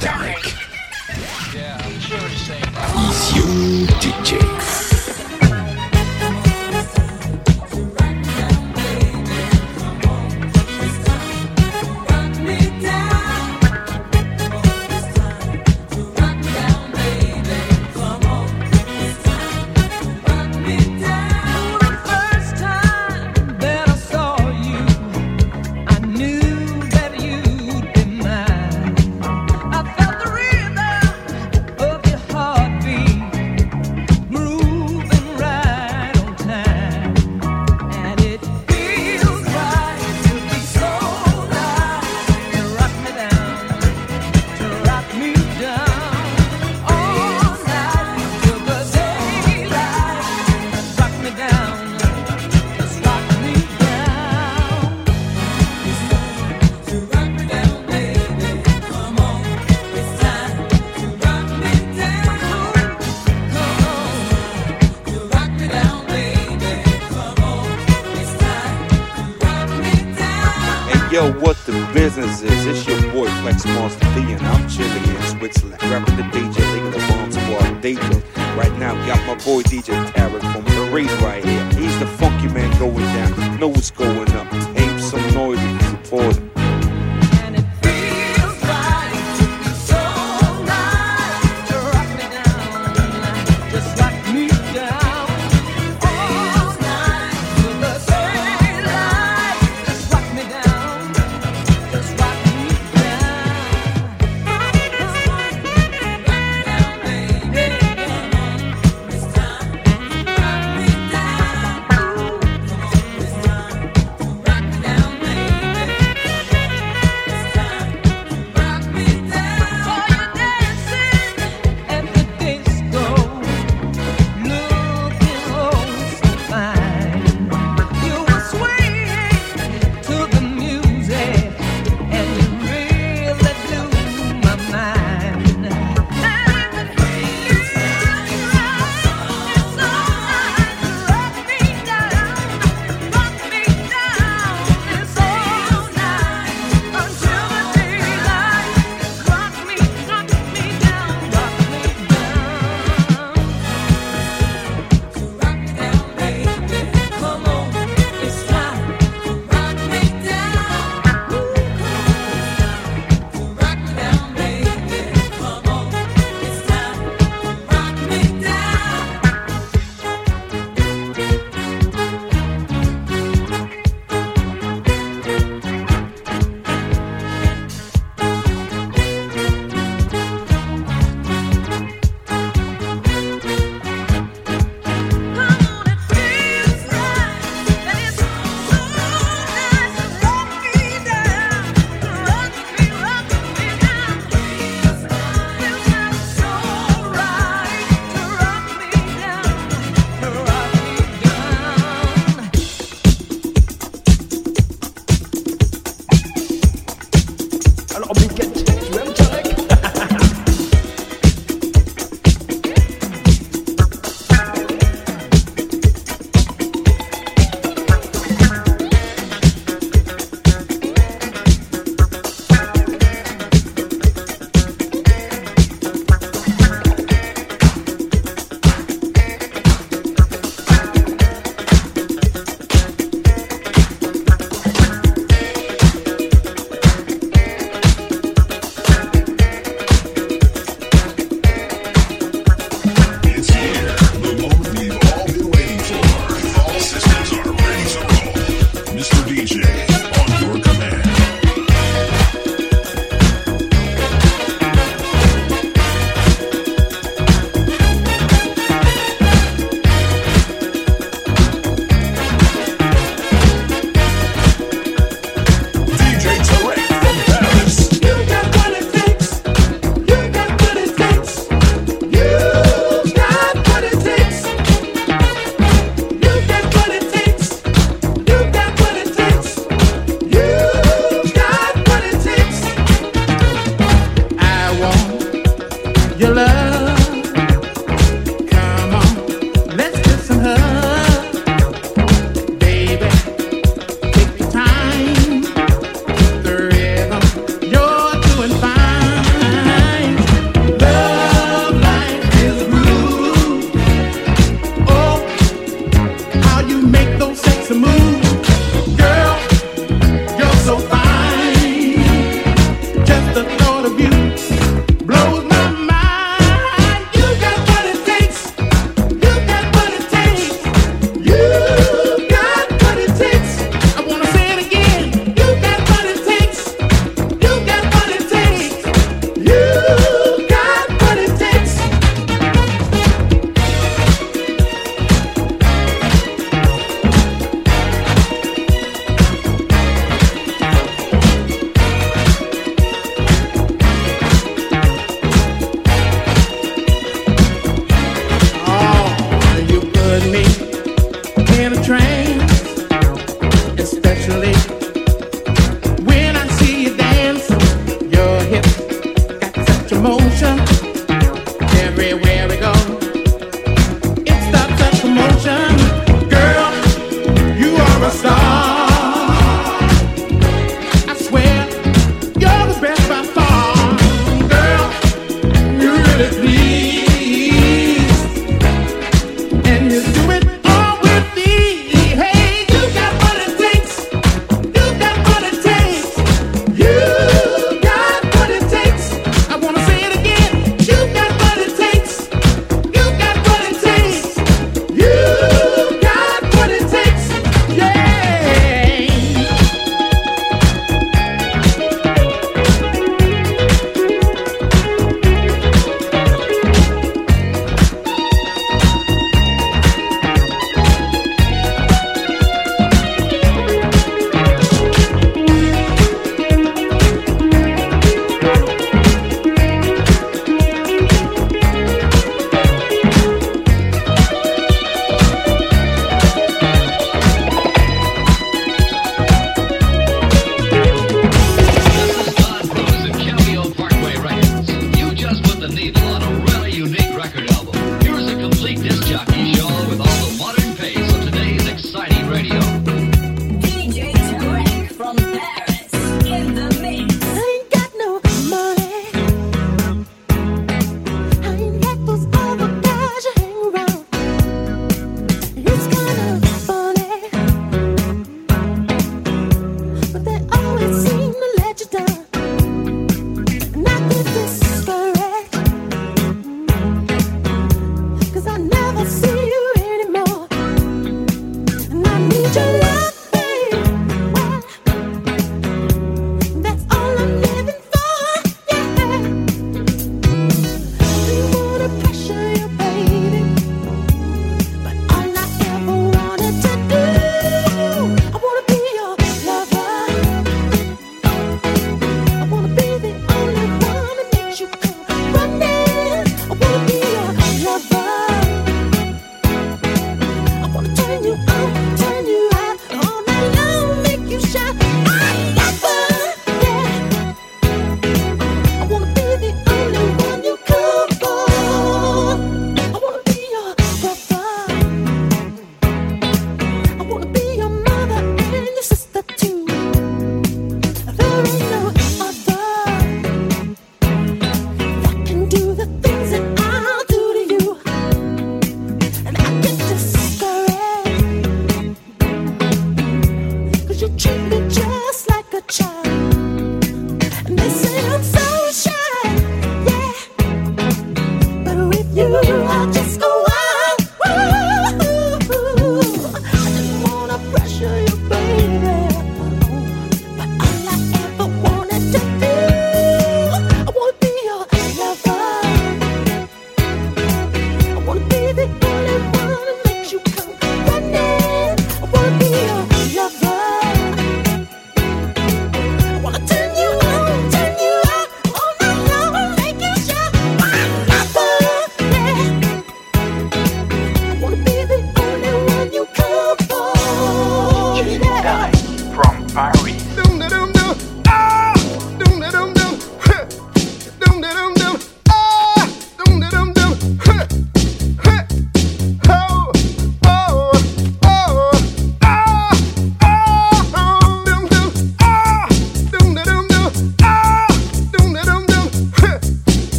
Tarek. boy DJ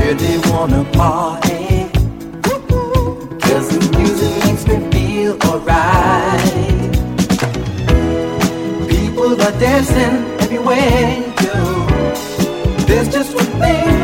Really wanna party. Cause the music makes me feel alright. People are dancing everywhere you go. There's just one thing.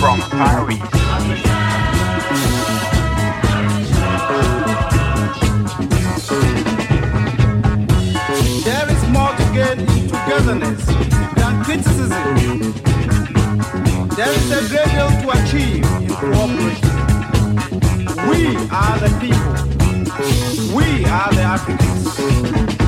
from Paris. There is more to gain togetherness than criticism. There is a great deal to achieve in cooperation. We are the people. We are the Africans.